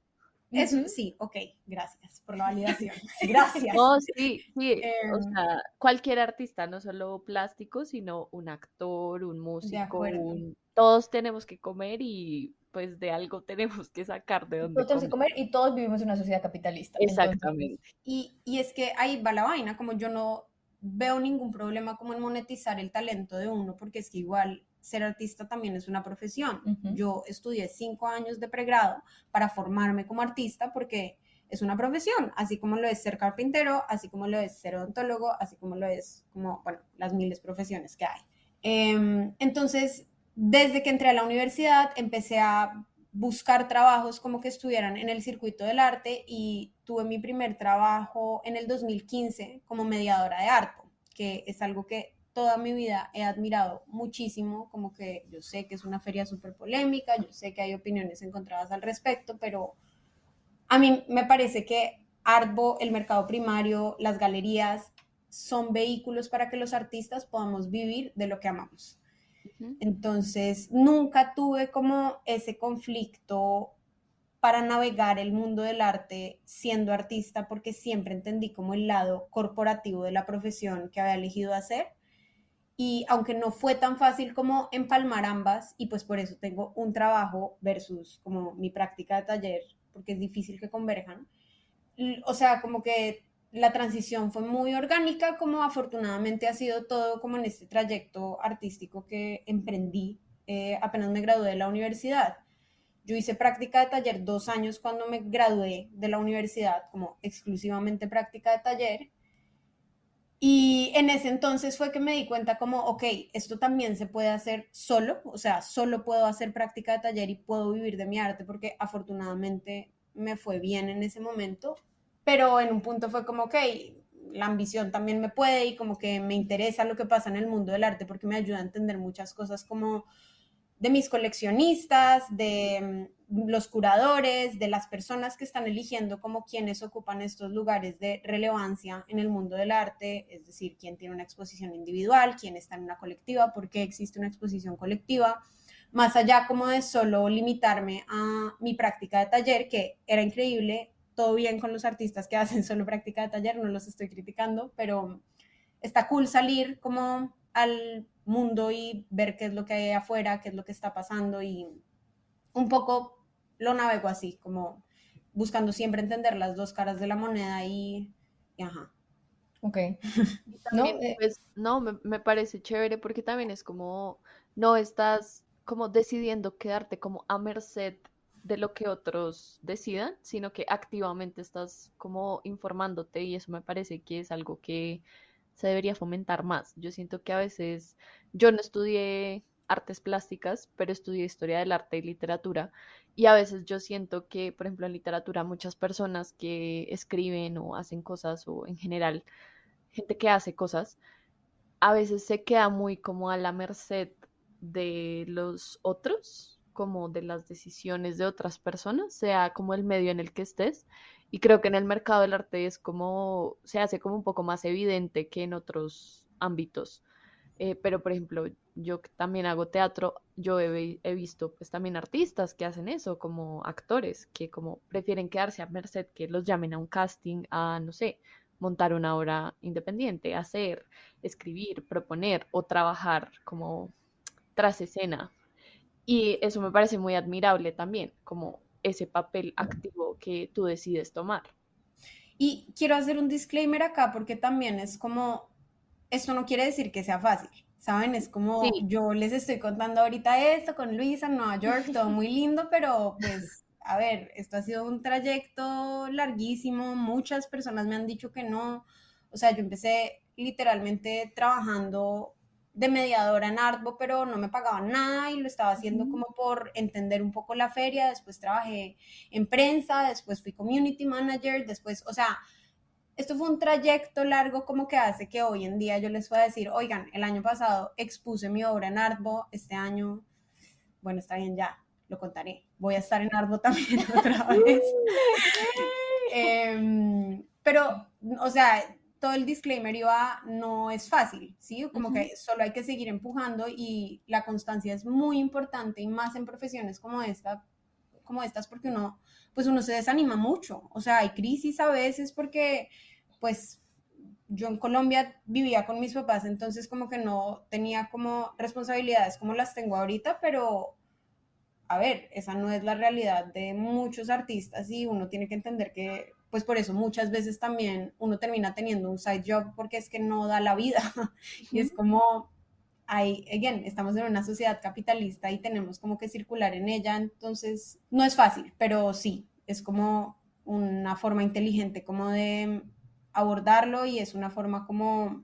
Eso sí, ok, gracias por la validación. Gracias. No, sí, sí. o Em, sea, cualquier artista, no solo plástico, sino un actor, un músico, un... todos tenemos que comer y pues de algo tenemos que sacar de donde Todos tenemos que comer. y todos vivimos en una sociedad capitalista. entonces, Exactamente. Y, y es que ahí va la vaina, como yo no veo ningún problema como en monetizar el talento de uno, porque es que igual ser artista también es una profesión. Yo estudié cinco años de pregrado para formarme como artista porque es una profesión, así como lo es ser carpintero, así como lo es ser odontólogo, así como lo es como, bueno, las miles profesiones que hay. Em, entonces, desde que entré a la universidad, empecé a buscar trabajos como que estuvieran en el circuito del arte y tuve mi primer trabajo en el 2015 como mediadora de arte, que es algo que toda mi vida he admirado muchísimo, como que yo sé que es una feria súper polémica, yo sé que hay opiniones encontradas al respecto, pero a mí me parece que Artbo, el mercado primario, las galerías son vehículos para que los artistas podamos vivir de lo que amamos. Entonces, nunca tuve como ese conflicto para navegar el mundo del arte siendo artista, porque siempre entendí como el lado corporativo de la profesión que había elegido hacer. Y aunque no fue tan fácil como empalmar ambas, y pues por eso tengo un trabajo versus como mi práctica de taller, porque es difícil que converjan. O sea, como que la transición fue muy orgánica, como afortunadamente ha sido todo como en este trayecto artístico que emprendí eh, apenas me gradué de la universidad. Yo hice práctica de taller dos años cuando me gradué de la universidad, como exclusivamente práctica de taller. Y en ese entonces fue que me di cuenta como, ok, esto también se puede hacer solo, o sea, solo puedo hacer práctica de taller y puedo vivir de mi arte porque afortunadamente me fue bien en ese momento, pero en un punto fue como, ok, la ambición también me puede y como que me interesa lo que pasa en el mundo del arte porque me ayuda a entender muchas cosas como de mis coleccionistas, de mm, los curadores, de las personas que están eligiendo como quienes ocupan estos lugares de relevancia en el mundo del arte, es decir, quién tiene una exposición individual, quién está en una colectiva, por qué existe una exposición colectiva, más allá como de solo limitarme a mi práctica de taller, que era increíble, todo bien con los artistas que hacen solo práctica de taller, no los estoy criticando, pero está cool salir como al mundo y ver qué es lo que hay afuera, qué es lo que está pasando y un poco lo navego así, como buscando siempre entender las dos caras de la moneda y, y ajá. Ok. Y también, No, eh, pues, no, me, me parece chévere porque también es como, no estás como decidiendo quedarte como a merced de lo que otros decidan, sino que activamente estás como informándote y eso me parece que es algo que se debería fomentar más. Yo siento que a veces, yo no estudié artes plásticas, pero estudié historia del arte y literatura y a veces yo siento que, por ejemplo, en literatura muchas personas que escriben o hacen cosas o en general gente que hace cosas, a veces se queda muy como a la merced de los otros, como de las decisiones de otras personas, sea como el medio en el que estés. Y creo que en el mercado del arte es como, se hace como un poco más evidente que en otros ámbitos. Eh, pero, por ejemplo, yo que también hago teatro, yo he, he visto pues también artistas que hacen eso, como actores, que como prefieren quedarse a merced que los llamen a un casting, a, no sé, montar una obra independiente, hacer, escribir, proponer o trabajar como tras escena. Y eso me parece muy admirable también, como ese papel activo que tú decides tomar. Y quiero hacer un disclaimer acá porque también es como, esto no quiere decir que sea fácil, ¿saben? Es como Sí. yo les estoy contando ahorita esto con Luisa en Nueva York, todo muy lindo, pero pues, a ver, esto ha sido un trayecto larguísimo, muchas personas me han dicho que no, o sea, yo empecé literalmente trabajando de mediadora en Artbo, pero no me pagaban nada y lo estaba haciendo como por entender un poco la feria, después trabajé en prensa, después fui community manager, después, o sea, esto fue un trayecto largo como que hace que hoy en día yo les pueda decir, oigan, el año pasado expuse mi obra en Artbo, este año, bueno, está bien, ya, lo contaré. Voy a estar en Artbo también otra vez. Em, pero, o sea, todo el disclaimer iba, no es fácil, ¿sí? Como que solo hay que seguir empujando y la constancia es muy importante y más en profesiones como esta, como estas porque uno, pues uno se desanima mucho, o sea, hay crisis a veces porque, pues, yo en Colombia vivía con mis papás, entonces como que no tenía como responsabilidades como las tengo ahorita, pero a ver, esa no es la realidad de muchos artistas y uno tiene que entender que, pues por eso muchas veces también uno termina teniendo un side job porque es que no da la vida. Y es como, hay, again, estamos en una sociedad capitalista y tenemos como que circular en ella, entonces no es fácil, pero sí, es como una forma inteligente como de abordarlo y es una forma como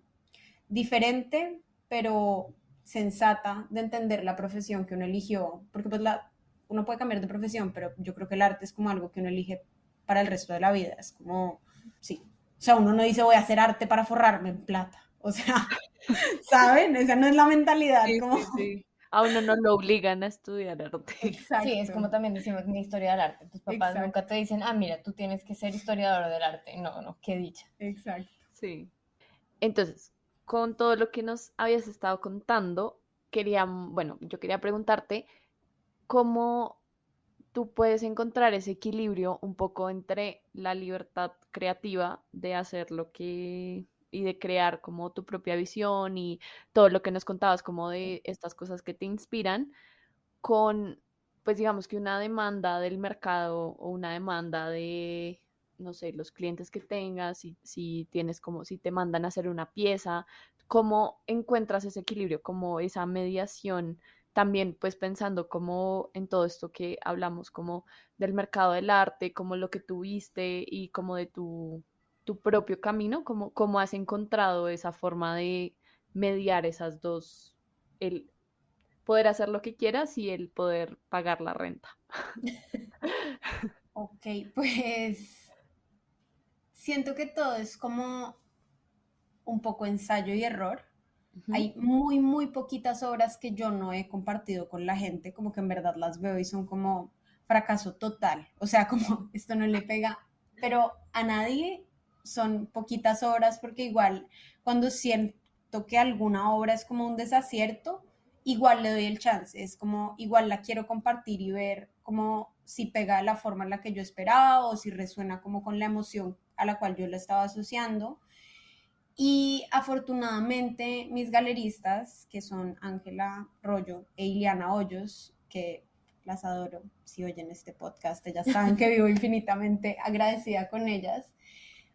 diferente, pero sensata de entender la profesión que uno eligió, porque pues la, uno puede cambiar de profesión, pero yo creo que el arte es como algo que uno elige para el resto de la vida, es como, sí, o sea, uno no dice voy a hacer arte para forrarme en plata, o sea, ¿saben? Esa no es la mentalidad, como... A uno no lo obligan a estudiar arte. Exacto. Sí, es como también decimos mi historia del arte. Tus papás nunca te dicen, ah, mira, tú tienes que ser historiador del arte. No, no, qué dicha. Exacto. Sí. Entonces, con todo lo que nos habías estado contando, quería, bueno, yo quería preguntarte cómo tú puedes encontrar ese equilibrio un poco entre la libertad creativa de hacer lo que y de crear como tu propia visión y todo lo que nos contabas como de estas cosas que te inspiran con pues digamos que una demanda del mercado o una demanda de no sé, los clientes que tengas, si, si tienes como, si te mandan a hacer una pieza, cómo encuentras ese equilibrio, como esa mediación, también pues pensando como en todo esto que hablamos, como del mercado del arte, como lo que tuviste y como de tu tu propio camino? ¿Cómo, ¿Cómo has encontrado esa forma de mediar esas dos, el poder hacer lo que quieras y el poder pagar la renta? ok, pues siento que todo es como un poco ensayo y error. Hay muy, muy poquitas obras que yo no he compartido con la gente, como que en verdad las veo y son como fracaso total. O sea, como esto no le pega, pero a nadie son poquitas horas porque igual cuando siento que alguna obra es como un desacierto, igual le doy el chance, es como igual la quiero compartir y ver como si pega la forma en la que yo esperaba o si resuena como con la emoción a la cual yo la estaba asociando. Y afortunadamente mis galeristas, que son Ángela Rollo e Iliana Hoyos, que las adoro, si oyen este podcast, ellas saben que vivo infinitamente agradecida con ellas,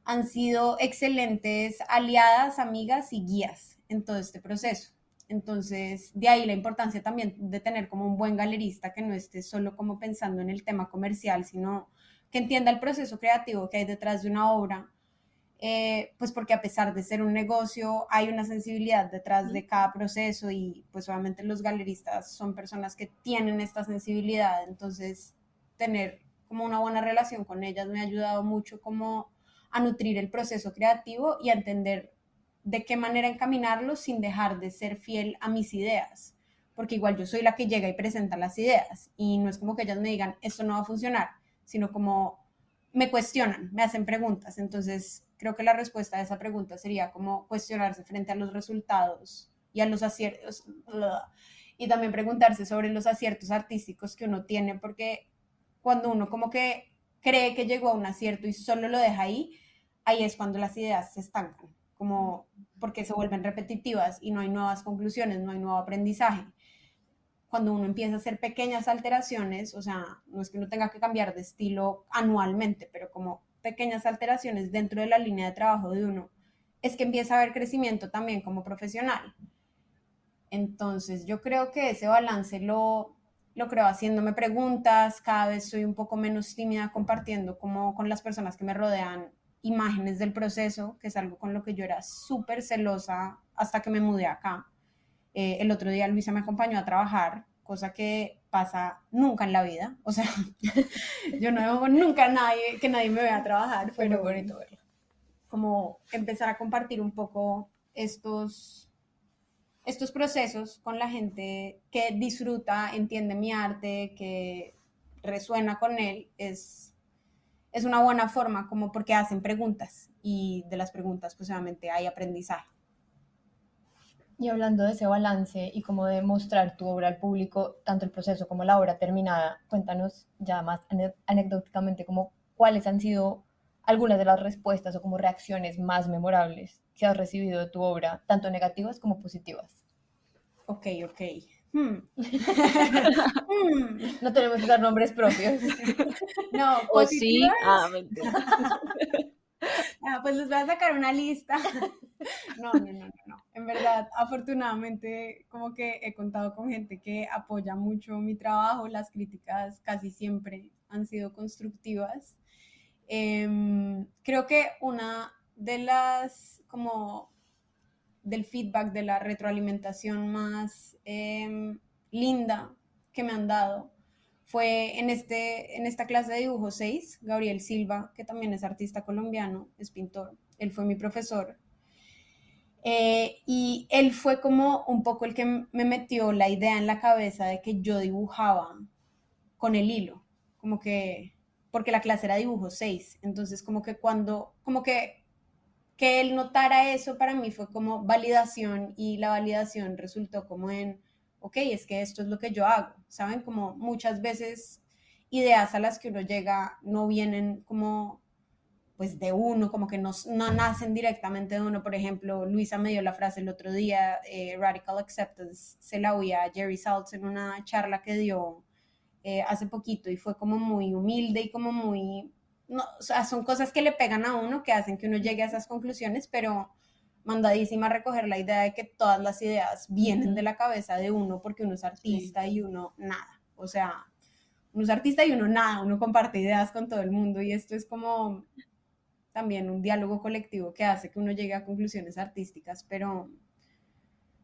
han sido excelentes aliadas, amigas y guías en todo este proceso. Entonces, de ahí la importancia también de tener como un buen galerista que no esté solo como pensando en el tema comercial, sino que entienda el proceso creativo que hay detrás de una obra, eh, pues porque a pesar de ser un negocio, hay una sensibilidad detrás de cada proceso y pues obviamente los galeristas son personas que tienen esta sensibilidad, entonces tener como una buena relación con ellas me ha ayudado mucho como a nutrir el proceso creativo y a entender de qué manera encaminarlo sin dejar de ser fiel a mis ideas. Porque igual yo soy la que llega y presenta las ideas y no es como que ellas me digan, esto no va a funcionar, sino como me cuestionan, me hacen preguntas. Entonces, creo que la respuesta a esa pregunta sería como cuestionarse frente a los resultados y a los aciertos. Y también preguntarse sobre los aciertos artísticos que uno tiene, porque cuando uno como que cree que llegó a un acierto y solo lo deja ahí, ahí es cuando las ideas se estancan, como porque se vuelven repetitivas y no hay nuevas conclusiones, no hay nuevo aprendizaje. Cuando uno empieza a hacer pequeñas alteraciones, o sea, no es que uno tenga que cambiar de estilo anualmente, pero como pequeñas alteraciones dentro de la línea de trabajo de uno, es que empieza a haber crecimiento también como profesional. Entonces, yo creo que ese balance lo, lo creo haciéndome preguntas, cada vez soy un poco menos tímida compartiendo como con las personas que me rodean imágenes del proceso, que es algo con lo que yo era súper celosa hasta que me mudé acá. Eh, el otro día Luisa me acompañó a trabajar, cosa que pasa nunca en la vida. O sea, yo no veo nunca a nadie, que nadie me vea a trabajar. Muy bonito verlo. Como empezar a compartir un poco estos estos procesos con la gente que disfruta, entiende mi arte, que resuena con él, es, es una buena forma como porque hacen preguntas y de las preguntas pues obviamente hay aprendizaje. Y hablando de ese balance y como de mostrar tu obra al público, tanto el proceso como la obra terminada, cuéntanos ya más anecdóticamente como cuáles han sido algunas de las respuestas o como reacciones más memorables que has recibido de tu obra, tanto negativas como positivas. Ok, ok. Hmm. Hmm. No tenemos que dar nombres propios. No, o sí. Ah, ah, pues les voy a sacar una lista. No, no, no, no, En verdad, afortunadamente, como que he contado con gente que apoya mucho mi trabajo. Las críticas casi siempre han sido constructivas. Em, creo que una de las, como, del feedback, de la retroalimentación más em, linda que me han dado fue en, este, en esta clase de dibujo 6, Gabriel Silva, que también es artista colombiano, es pintor, él fue mi profesor. Eh, y él fue como un poco el que me metió la idea en la cabeza de que yo dibujaba con el hilo, como que, porque la clase era dibujo 6, entonces como que cuando, como que que él notara eso para mí fue como validación y la validación resultó como en ok, es que esto es lo que yo hago, ¿saben? Como muchas veces ideas a las que uno llega no vienen como pues de uno, como que no, no nacen directamente de uno. Por ejemplo, Luisa me dio la frase el otro día, eh, Radical Acceptance, se la oí a Jerry Saltz en una charla que dio eh, hace poquito y fue como muy humilde y como muy, no, o sea, son cosas que le pegan a uno que hacen que uno llegue a esas conclusiones, pero mandadísima a recoger la idea de que todas las ideas vienen de la cabeza de uno porque uno es artista y uno nada. O sea, uno es artista y uno nada, uno comparte ideas con todo el mundo y esto es como también un diálogo colectivo que hace que uno llegue a conclusiones artísticas, pero,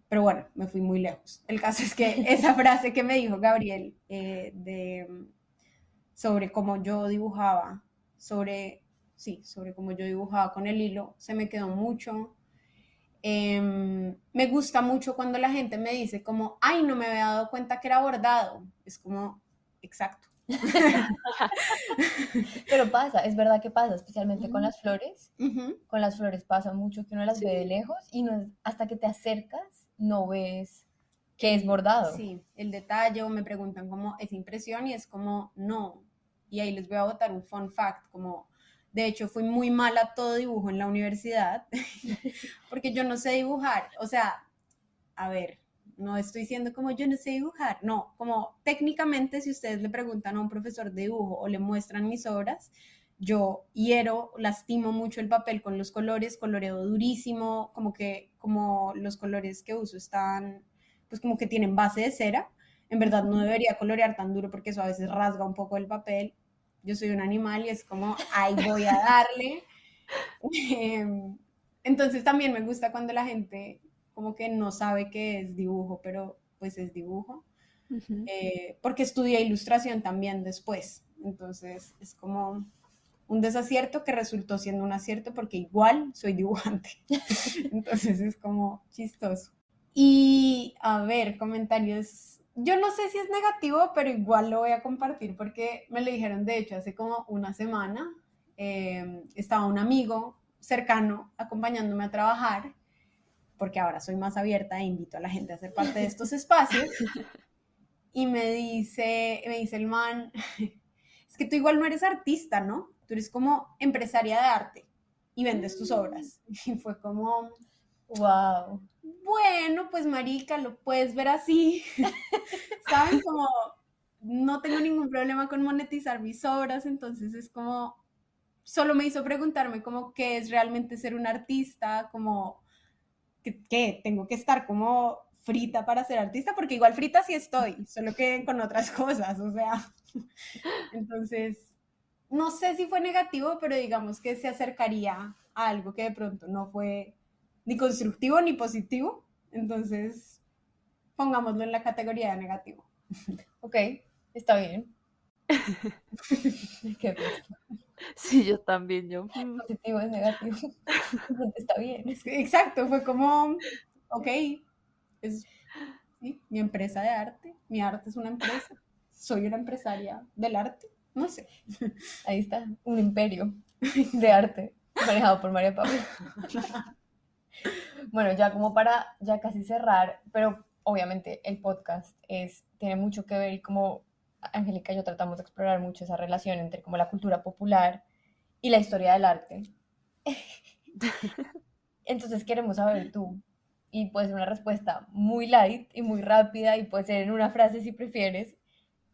pero bueno, me fui muy lejos. El caso es que esa frase que me dijo Gabriel eh, de, sobre cómo yo dibujaba, sobre, sí, sobre cómo yo dibujaba con el hilo, se me quedó mucho Em, me gusta mucho cuando la gente me dice como, ay, no me había dado cuenta que era bordado. Es como, exacto. Pero pasa, es verdad que pasa, especialmente con las flores. Con las flores pasa mucho que uno las ve de lejos y no hasta que te acercas no ves que es bordado. Sí, el detalle o me preguntan cómo es impresión y es como no. Y ahí les voy a botar un fun fact, como de hecho, fui muy mala todo dibujo en la universidad porque yo no sé dibujar. O sea, a ver, no estoy diciendo como yo no sé dibujar, no, como técnicamente si ustedes le preguntan a un profesor de dibujo o le muestran mis obras, yo hiero, lastimo mucho el papel con los colores, coloreo durísimo, como que como los colores que uso están, pues como que tienen base de cera. En verdad no debería colorear tan duro porque eso a veces rasga un poco el papel yo soy un animal y es como, ahí voy a darle. Em, entonces también me gusta cuando la gente como que no sabe qué es dibujo, pero pues es dibujo. Eh, porque estudié ilustración también después. Entonces es como un desacierto que resultó siendo un acierto porque igual soy dibujante. Entonces es como chistoso. Y a ver, comentarios yo no sé si es negativo, pero igual lo voy a compartir porque me lo dijeron, de hecho, hace como una semana. Em, estaba un amigo cercano acompañándome a trabajar, porque ahora soy más abierta e invito a la gente a ser parte de estos espacios. Y me dice, me dice el man, es que tú igual no eres artista, ¿no? Tú eres como empresaria de arte y vendes tus obras. Y fue como, wow bueno, pues marica, lo puedes ver así. ¿Saben? Como no tengo ningún problema con monetizar mis obras, entonces es como, solo me hizo preguntarme como qué es realmente ser un artista, como, ¿qué? Tengo que estar como frita para ser artista, porque igual frita sí estoy, solo que con otras cosas, o sea. Entonces, no sé si fue negativo, pero digamos que se acercaría a algo que de pronto no fue ni constructivo ni positivo. Entonces, pongámoslo en la categoría de negativo. Ok, está bien. sí, yo también, yo. Positivo es negativo. está bien. Exacto, fue como, ok, es mi empresa de arte, mi arte es una empresa, soy una empresaria del arte, no sé. Ahí está, un imperio de arte manejado por María Pablo. Bueno, ya como para ya casi cerrar, pero obviamente el podcast es, tiene mucho que ver y como Angélica y yo tratamos de explorar mucho esa relación entre como la cultura popular y la historia del arte. Entonces queremos saber tú, y puede ser una respuesta muy light y muy rápida y puede ser en una frase si prefieres,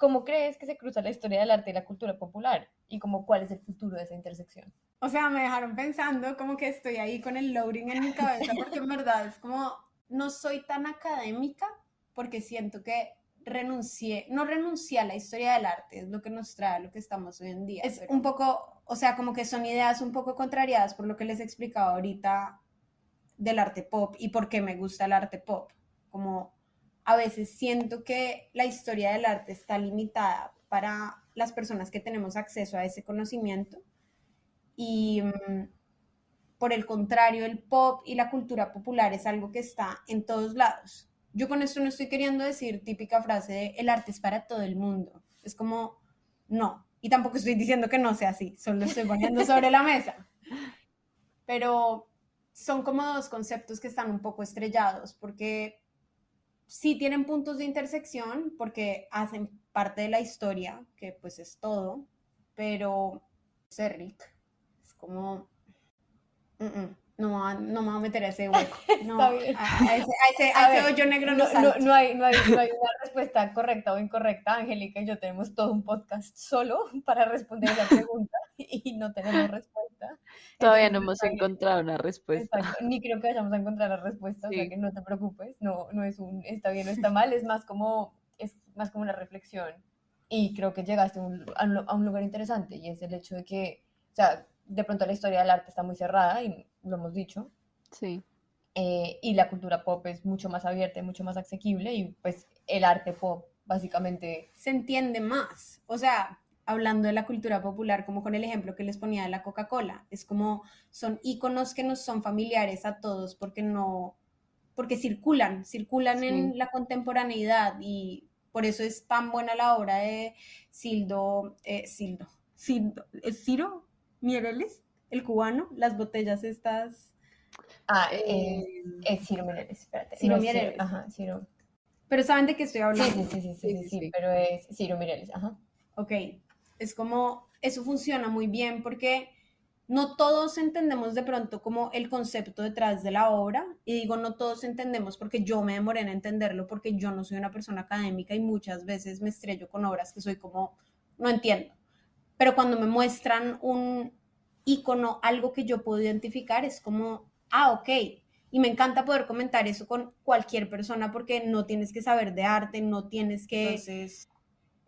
¿cómo crees que se cruza la historia del arte y la cultura popular? Y como cuál es el futuro de esa intersección. O sea, me dejaron pensando como que estoy ahí con el loading en mi cabeza porque en verdad es como, no soy tan académica porque siento que renuncié, no renuncié a la historia del arte, es lo que nos trae lo que estamos hoy en día. Es un poco, o sea, como que son ideas un poco contrariadas por lo que les he explicado ahorita del arte pop y por qué me gusta el arte pop. Como a veces siento que la historia del arte está limitada para las personas que tenemos acceso a ese conocimiento y mm, por el contrario, el pop y la cultura popular es algo que está en todos lados. Yo con esto no estoy queriendo decir típica frase de el arte es para todo el mundo. Es como, no. Y tampoco estoy diciendo que no sea así, solo estoy poniendo sobre la mesa. Pero son como dos conceptos que están un poco estrellados porque sí tienen puntos de intersección porque hacen parte de la historia, que pues es todo, pero Rick es como... Mm, mm no, no me voy a meter a ese hueco. No, a, ese, hoyo negro no, no, no, hay, no, hay, no hay una respuesta correcta o incorrecta. Angélica y yo tenemos todo un podcast solo para responder esa pregunta y no tenemos respuesta. Todavía no hemos encontrado una respuesta. Ni creo que vayamos a encontrar la respuesta, o sea que no te preocupes, no, no es un está bien o está mal, es más como, es más como una reflexión. Y creo que llegaste a un, a un lugar interesante y es el hecho de que, o sea, de pronto la historia del arte está muy cerrada y lo hemos dicho. Sí. Eh, y la cultura pop es mucho más abierta y mucho más asequible y pues el arte pop básicamente... Se entiende más. O sea, hablando de la cultura popular, como con el ejemplo que les ponía de la Coca-Cola, es como son iconos que nos son familiares a todos porque no, porque circulan, circulan en la contemporaneidad y por eso es tan buena la obra de Sildo, eh, Sildo, Sildo, ¿es Ciro? Mireles, el cubano, las botellas estas. Ah, eh, es Ciro Mireles, espérate. Ciro Mireles. ajá, Ciro. Pero ¿saben de qué estoy hablando? Sí, sí, sí, sí, sí, pero es Ciro Mireles, ajá. Ok, es como, eso funciona muy bien porque no todos entendemos de pronto como el concepto detrás de la obra, y digo no todos entendemos porque yo me demoré en entenderlo porque yo no soy una persona académica y muchas veces me estrello con obras que soy como, no entiendo pero cuando me muestran un icono, algo que yo puedo identificar, es como, ah, ok. Y me encanta poder comentar eso con cualquier persona porque no tienes que saber de arte, no tienes que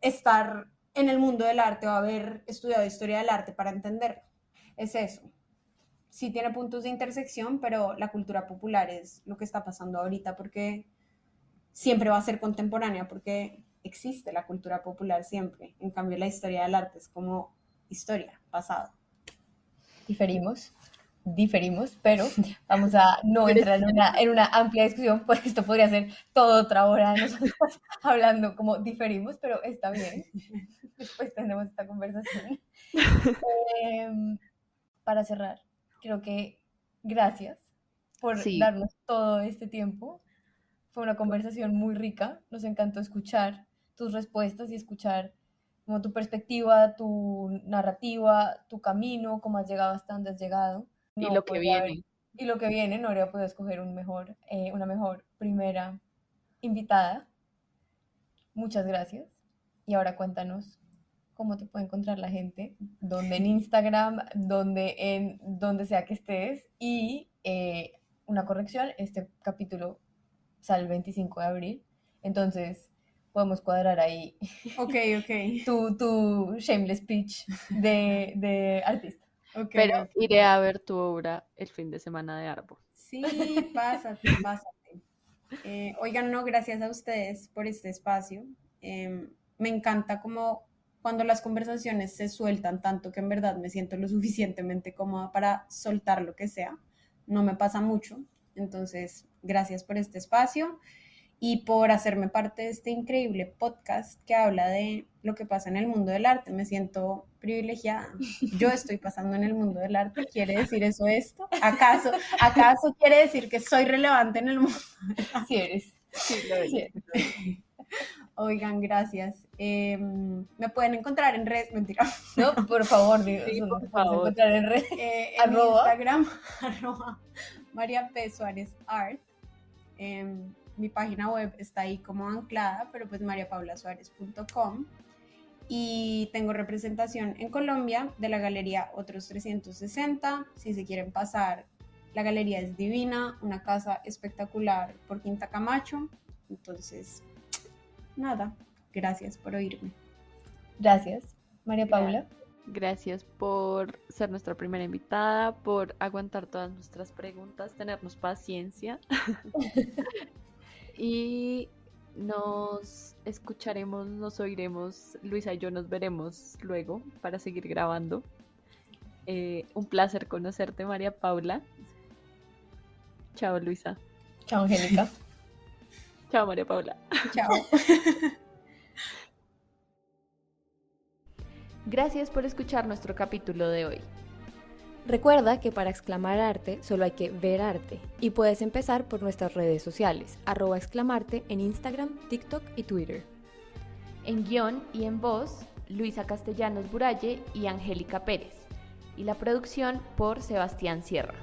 estar en el mundo del arte o haber estudiado historia del arte para entenderlo. Es eso. Sí tiene puntos de intersección, pero la cultura popular es lo que está pasando ahorita porque siempre va a ser contemporánea, porque existe la cultura popular siempre. En cambio, la historia del arte es como historia, pasado. Diferimos, diferimos, pero vamos a no entrar en una, en una amplia discusión, pues esto podría ser toda otra hora de nosotros hablando como diferimos, pero está bien. Después tendremos esta conversación. Em, para cerrar, creo que gracias por darnos todo este tiempo. Fue una conversación muy rica, nos encantó escuchar tus respuestas y escuchar como tu perspectiva, tu narrativa, tu camino, cómo has llegado hasta donde has llegado. y lo que viene. y lo que viene, no habría podido escoger un mejor, eh, una mejor primera invitada. Muchas gracias. Y ahora cuéntanos cómo te puede encontrar la gente, donde en Instagram, donde en donde sea que estés. Y eh, una corrección, este capítulo sale el 25 de abril. Entonces, podemos cuadrar ahí. Ok, ok. tu, tu shameless pitch de, de artista. Okay, Pero iré a ver tu obra el fin de semana de Arbo. Sí, pásate, pásate. Eh, oigan, no, gracias a ustedes por este espacio. Em, me encanta como cuando las conversaciones se sueltan tanto que en verdad me siento lo suficientemente cómoda para soltar lo que sea. No me pasa mucho. Entonces, gracias por este espacio. y por hacerme parte de este increíble podcast que habla de lo que pasa en el mundo del arte. Me siento privilegiada. Yo estoy pasando en el mundo del arte. ¿Quiere decir eso esto? ¿Acaso, acaso quiere decir que soy relevante en el mundo? Así eres. Sí, lo eres. Oigan, gracias. Em, me pueden encontrar en redes, mentira. No, por favor, digo, Sí, por favor. encontrar en red. Eh, en Arroba. Instagram, arroba María P. Suárez Art. Em, mi página web está ahí como anclada, pero pues mariapaulasuárez.com. Y tengo representación en Colombia de la galería Otros 360. Si se quieren pasar, la galería es divina, una casa espectacular por Quinta Camacho. Entonces, nada, gracias por oírme. Gracias, María Paula. Gracias por ser nuestra primera invitada, por aguantar todas nuestras preguntas, tenernos paciencia. y nos escucharemos, nos oiremos, Luisa y yo nos veremos luego para seguir grabando. Eh, un placer conocerte, María Paula. Chao, Luisa. Chao, Angélica. Chao, María Paula. Chao. Gracias por escuchar nuestro capítulo de hoy. Recuerda que para exclamar arte solo hay que ver arte y puedes empezar por nuestras redes sociales, arroba exclamarte en Instagram, TikTok y Twitter. En guion y en voz, Luisa Castellanos Buralle y Angélica Pérez. Y la producción por Sebastián Sierra.